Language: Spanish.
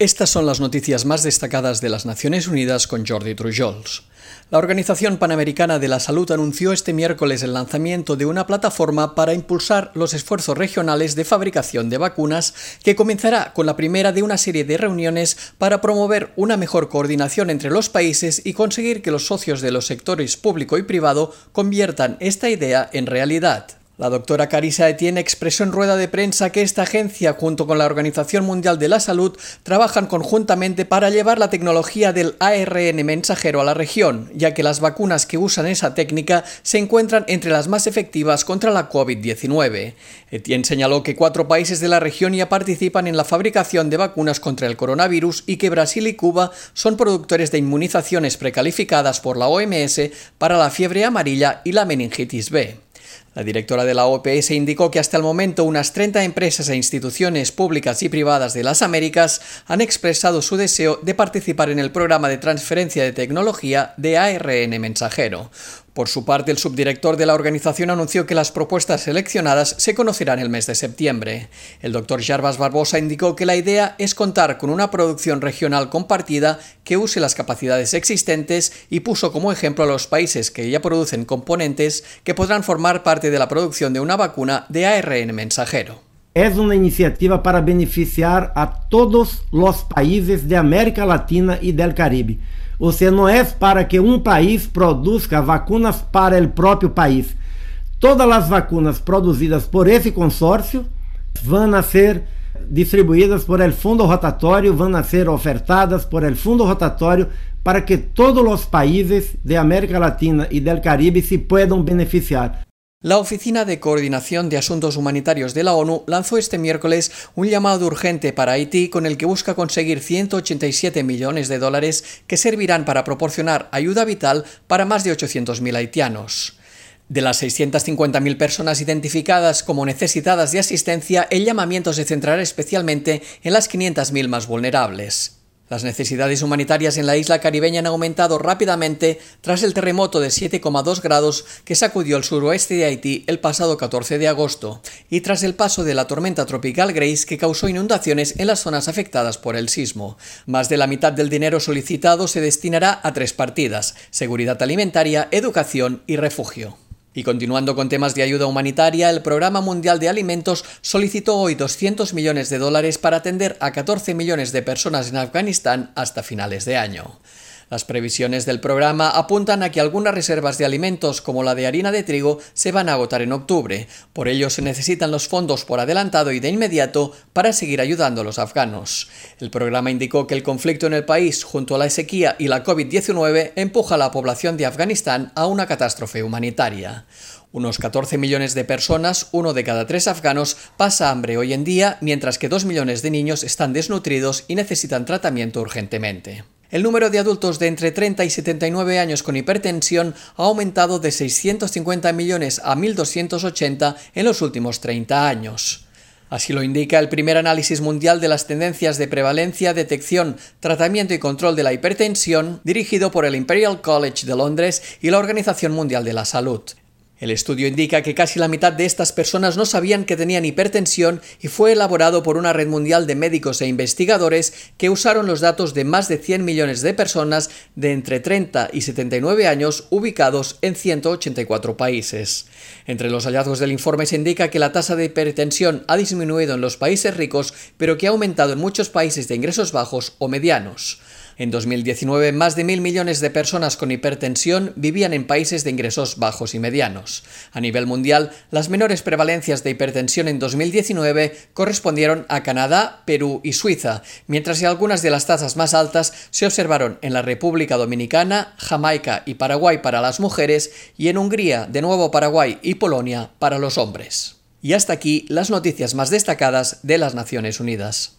Estas son las noticias más destacadas de las Naciones Unidas con Jordi Trujols. La Organización Panamericana de la Salud anunció este miércoles el lanzamiento de una plataforma para impulsar los esfuerzos regionales de fabricación de vacunas que comenzará con la primera de una serie de reuniones para promover una mejor coordinación entre los países y conseguir que los socios de los sectores público y privado conviertan esta idea en realidad. La doctora Carisa Etienne expresó en rueda de prensa que esta agencia, junto con la Organización Mundial de la Salud, trabajan conjuntamente para llevar la tecnología del ARN mensajero a la región, ya que las vacunas que usan esa técnica se encuentran entre las más efectivas contra la COVID-19. Etienne señaló que cuatro países de la región ya participan en la fabricación de vacunas contra el coronavirus y que Brasil y Cuba son productores de inmunizaciones precalificadas por la OMS para la fiebre amarilla y la meningitis B. La directora de la OPS indicó que hasta el momento unas 30 empresas e instituciones públicas y privadas de las Américas han expresado su deseo de participar en el programa de transferencia de tecnología de ARN mensajero. Por su parte, el subdirector de la organización anunció que las propuestas seleccionadas se conocerán el mes de septiembre. El doctor Jarbas Barbosa indicó que la idea es contar con una producción regional compartida que use las capacidades existentes y puso como ejemplo a los países que ya producen componentes que podrán formar parte de la producción de una vacuna de ARN mensajero. Es una iniciativa para beneficiar a todos los países de América Latina y del Caribe ou seja, não é para que um país produza vacunas para o próprio país. Todas as vacunas produzidas por esse consórcio vão ser distribuídas por el fundo rotatório, vão ser ofertadas por el fundo rotatório para que todos os países de América Latina e del Caribe se puedan beneficiar. La Oficina de Coordinación de Asuntos Humanitarios de la ONU lanzó este miércoles un llamado urgente para Haití con el que busca conseguir 187 millones de dólares que servirán para proporcionar ayuda vital para más de 800.000 haitianos. De las 650.000 personas identificadas como necesitadas de asistencia, el llamamiento se centrará especialmente en las 500.000 más vulnerables. Las necesidades humanitarias en la isla caribeña han aumentado rápidamente tras el terremoto de 7,2 grados que sacudió el suroeste de Haití el pasado 14 de agosto y tras el paso de la tormenta tropical Grace que causó inundaciones en las zonas afectadas por el sismo. Más de la mitad del dinero solicitado se destinará a tres partidas, seguridad alimentaria, educación y refugio. Y continuando con temas de ayuda humanitaria, el Programa Mundial de Alimentos solicitó hoy 200 millones de dólares para atender a 14 millones de personas en Afganistán hasta finales de año. Las previsiones del programa apuntan a que algunas reservas de alimentos, como la de harina de trigo, se van a agotar en octubre. Por ello se necesitan los fondos por adelantado y de inmediato para seguir ayudando a los afganos. El programa indicó que el conflicto en el país, junto a la sequía y la COVID-19, empuja a la población de Afganistán a una catástrofe humanitaria. Unos 14 millones de personas, uno de cada tres afganos, pasa hambre hoy en día, mientras que dos millones de niños están desnutridos y necesitan tratamiento urgentemente. El número de adultos de entre 30 y 79 años con hipertensión ha aumentado de 650 millones a 1.280 en los últimos 30 años. Así lo indica el primer análisis mundial de las tendencias de prevalencia, detección, tratamiento y control de la hipertensión, dirigido por el Imperial College de Londres y la Organización Mundial de la Salud. El estudio indica que casi la mitad de estas personas no sabían que tenían hipertensión y fue elaborado por una red mundial de médicos e investigadores que usaron los datos de más de 100 millones de personas de entre 30 y 79 años ubicados en 184 países. Entre los hallazgos del informe se indica que la tasa de hipertensión ha disminuido en los países ricos, pero que ha aumentado en muchos países de ingresos bajos o medianos. En 2019, más de mil millones de personas con hipertensión vivían en países de ingresos bajos y medianos. A nivel mundial, las menores prevalencias de hipertensión en 2019 correspondieron a Canadá, Perú y Suiza, mientras que algunas de las tasas más altas se observaron en la República Dominicana, Jamaica y Paraguay para las mujeres y en Hungría, de nuevo Paraguay y Polonia para los hombres. Y hasta aquí las noticias más destacadas de las Naciones Unidas.